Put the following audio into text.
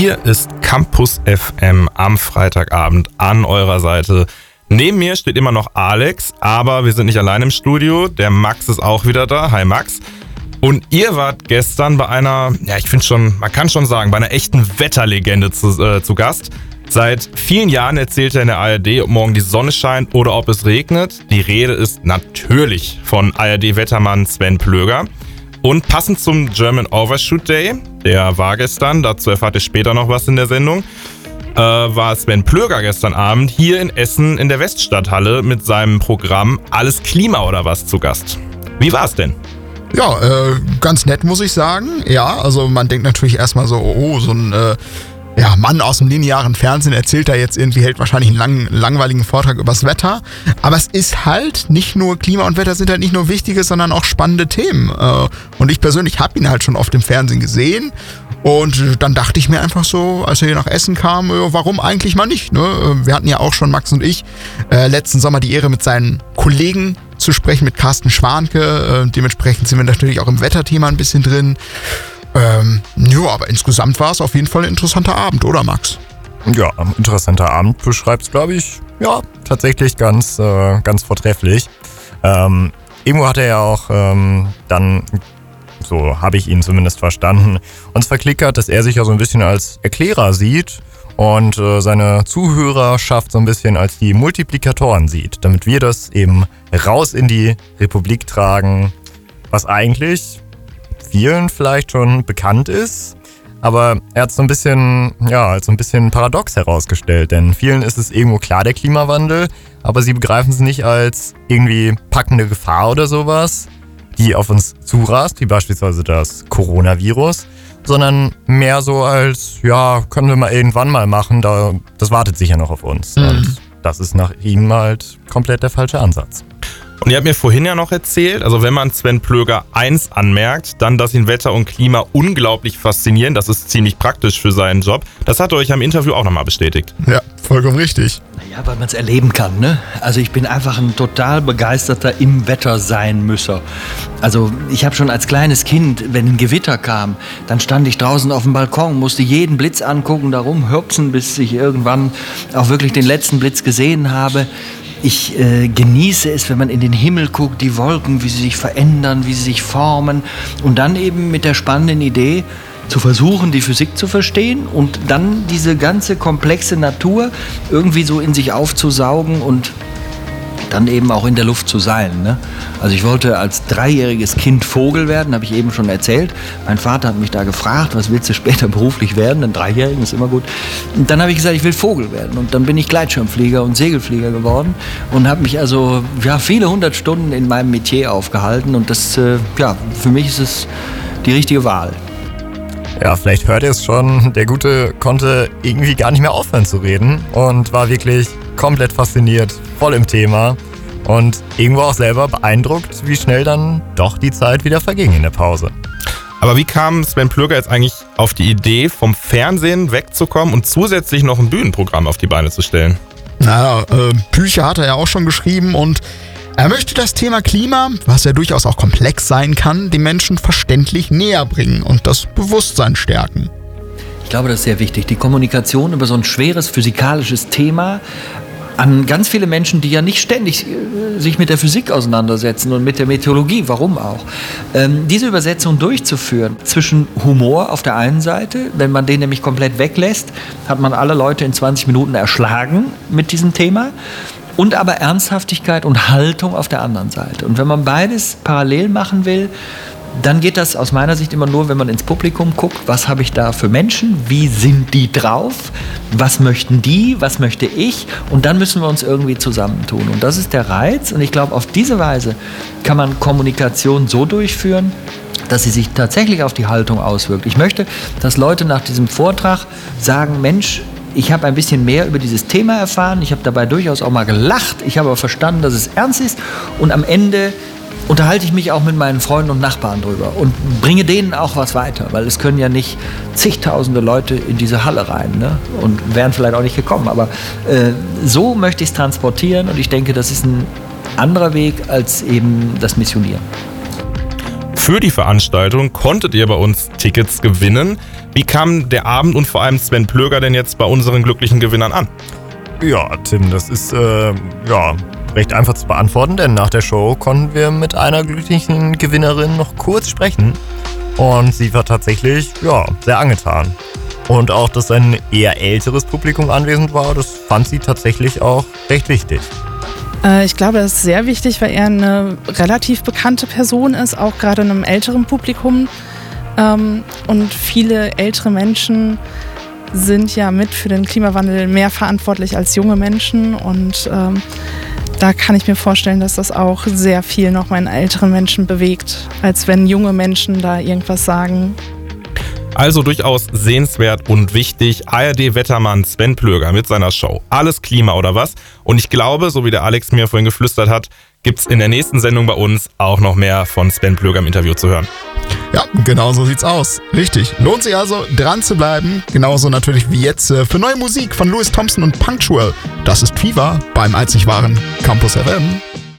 Hier ist Campus FM am Freitagabend an eurer Seite. Neben mir steht immer noch Alex, aber wir sind nicht allein im Studio. Der Max ist auch wieder da. Hi Max. Und ihr wart gestern bei einer, ja, ich finde schon, man kann schon sagen, bei einer echten Wetterlegende zu, äh, zu Gast. Seit vielen Jahren erzählt er in der ARD, ob morgen die Sonne scheint oder ob es regnet. Die Rede ist natürlich von ARD-Wettermann Sven Plöger. Und passend zum German Overshoot Day, der war gestern, dazu erfahrt ihr später noch was in der Sendung, äh, war Sven Plöger gestern Abend hier in Essen in der Weststadthalle mit seinem Programm Alles Klima oder was zu Gast. Wie war es denn? Ja, äh, ganz nett muss ich sagen. Ja, also man denkt natürlich erstmal so, oh, so ein äh, ja, Mann aus dem linearen Fernsehen erzählt da jetzt irgendwie, hält wahrscheinlich einen langen, langweiligen Vortrag übers Wetter. Aber es ist halt nicht nur Klima und Wetter sind halt nicht nur wichtige, sondern auch spannende Themen. Äh, und ich persönlich habe ihn halt schon oft im Fernsehen gesehen. Und dann dachte ich mir einfach so, als er hier nach Essen kam, warum eigentlich mal nicht? Ne? Äh, wir hatten ja auch schon, Max und ich, äh, letzten Sommer die Ehre mit seinen Kollegen zu sprechen, mit Carsten Schwanke. dementsprechend sind wir natürlich auch im Wetterthema ein bisschen drin. Ähm, ja, aber insgesamt war es auf jeden Fall ein interessanter Abend, oder Max? Ja, ein interessanter Abend beschreibt es, glaube ich, ja, tatsächlich ganz, äh, ganz vortrefflich. Ähm, irgendwo hat er ja auch ähm, dann, so habe ich ihn zumindest verstanden, uns verklickert, dass er sich ja so ein bisschen als Erklärer sieht und äh, seine Zuhörerschaft so ein bisschen als die Multiplikatoren sieht, damit wir das eben raus in die Republik tragen, was eigentlich vielen vielleicht schon bekannt ist. Aber er hat so ein bisschen, ja, als so ein bisschen paradox herausgestellt, denn vielen ist es irgendwo klar, der Klimawandel, aber sie begreifen es nicht als irgendwie packende Gefahr oder sowas, die auf uns zurast, wie beispielsweise das Coronavirus, sondern mehr so als, ja, können wir mal irgendwann mal machen, da, das wartet sicher noch auf uns. Mhm. Und das ist nach ihm halt komplett der falsche Ansatz. Und ihr habt mir vorhin ja noch erzählt, also wenn man Sven Plöger 1 anmerkt, dann, dass ihn Wetter und Klima unglaublich faszinieren. Das ist ziemlich praktisch für seinen Job. Das hat er euch am Interview auch nochmal bestätigt. Ja, vollkommen richtig. Ja, weil man es erleben kann, ne? Also ich bin einfach ein total begeisterter im Wetter sein Müsser. Also ich habe schon als kleines Kind, wenn ein Gewitter kam, dann stand ich draußen auf dem Balkon, musste jeden Blitz angucken, darum hüpfen, bis ich irgendwann auch wirklich den letzten Blitz gesehen habe. Ich äh, genieße es, wenn man in den Himmel guckt, die Wolken, wie sie sich verändern, wie sie sich formen. Und dann eben mit der spannenden Idee zu versuchen, die Physik zu verstehen und dann diese ganze komplexe Natur irgendwie so in sich aufzusaugen und dann eben auch in der Luft zu sein. Ne? Also ich wollte als dreijähriges Kind Vogel werden, habe ich eben schon erzählt. Mein Vater hat mich da gefragt, was willst du später beruflich werden? Ein Dreijährigen ist immer gut. Und dann habe ich gesagt, ich will Vogel werden. Und dann bin ich Gleitschirmflieger und Segelflieger geworden und habe mich also ja, viele hundert Stunden in meinem Metier aufgehalten. Und das, äh, ja, für mich ist es die richtige Wahl. Ja, vielleicht hört ihr es schon. Der Gute konnte irgendwie gar nicht mehr aufhören zu reden und war wirklich komplett fasziniert, voll im Thema und irgendwo auch selber beeindruckt, wie schnell dann doch die Zeit wieder verging in der Pause. Aber wie kam Sven Plöger jetzt eigentlich auf die Idee, vom Fernsehen wegzukommen und zusätzlich noch ein Bühnenprogramm auf die Beine zu stellen? Naja, äh, Bücher hat er ja auch schon geschrieben und er möchte das Thema Klima, was ja durchaus auch komplex sein kann, den Menschen verständlich näher bringen und das Bewusstsein stärken. Ich glaube, das ist sehr wichtig. Die Kommunikation über so ein schweres physikalisches Thema an ganz viele Menschen, die ja nicht ständig äh, sich mit der Physik auseinandersetzen und mit der Meteorologie, warum auch, ähm, diese Übersetzung durchzuführen zwischen Humor auf der einen Seite, wenn man den nämlich komplett weglässt, hat man alle Leute in 20 Minuten erschlagen mit diesem Thema und aber Ernsthaftigkeit und Haltung auf der anderen Seite. Und wenn man beides parallel machen will, dann geht das aus meiner Sicht immer nur, wenn man ins Publikum guckt, was habe ich da für Menschen, wie sind die drauf, was möchten die, was möchte ich und dann müssen wir uns irgendwie zusammentun. Und das ist der Reiz und ich glaube, auf diese Weise kann man Kommunikation so durchführen, dass sie sich tatsächlich auf die Haltung auswirkt. Ich möchte, dass Leute nach diesem Vortrag sagen, Mensch, ich habe ein bisschen mehr über dieses Thema erfahren, ich habe dabei durchaus auch mal gelacht, ich habe aber verstanden, dass es ernst ist und am Ende unterhalte ich mich auch mit meinen Freunden und Nachbarn drüber und bringe denen auch was weiter, weil es können ja nicht zigtausende Leute in diese Halle rein ne? und wären vielleicht auch nicht gekommen. Aber äh, so möchte ich es transportieren und ich denke, das ist ein anderer Weg als eben das Missionieren. Für die Veranstaltung konntet ihr bei uns Tickets gewinnen. Wie kam der Abend und vor allem Sven Plöger denn jetzt bei unseren glücklichen Gewinnern an? Ja, Tim, das ist äh, ja recht einfach zu beantworten, denn nach der Show konnten wir mit einer glücklichen Gewinnerin noch kurz sprechen. Und sie war tatsächlich, ja, sehr angetan. Und auch, dass ein eher älteres Publikum anwesend war, das fand sie tatsächlich auch recht wichtig. Äh, ich glaube, das ist sehr wichtig, weil er eine relativ bekannte Person ist, auch gerade in einem älteren Publikum. Ähm, und viele ältere Menschen sind ja mit für den Klimawandel mehr verantwortlich als junge Menschen. Und ähm, da kann ich mir vorstellen, dass das auch sehr viel noch meinen älteren Menschen bewegt, als wenn junge Menschen da irgendwas sagen. Also durchaus sehenswert und wichtig. ARD-Wettermann Sven Plöger mit seiner Show Alles Klima oder was? Und ich glaube, so wie der Alex mir vorhin geflüstert hat, gibt's in der nächsten Sendung bei uns auch noch mehr von Sven Plöger im Interview zu hören. Ja, genau so sieht's aus. Richtig. Lohnt sich also, dran zu bleiben. Genauso natürlich wie jetzt äh, für neue Musik von Louis Thompson und Punctual. Das ist Fever beim einzig wahren Campus FM.